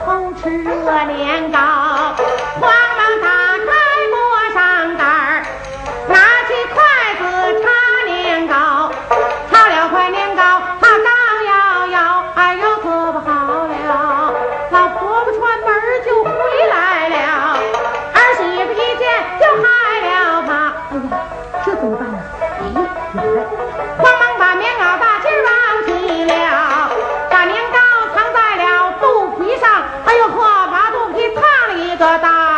偷吃热年糕，慌忙打开锅上盖儿，拿起筷子插年糕，插了块年糕，他刚要咬，哎呦可不好了，老婆婆串门就回来了，儿媳妇一见就害了怕，哎呀，这怎么办呢？哎，有了，慌忙把棉袄了一个大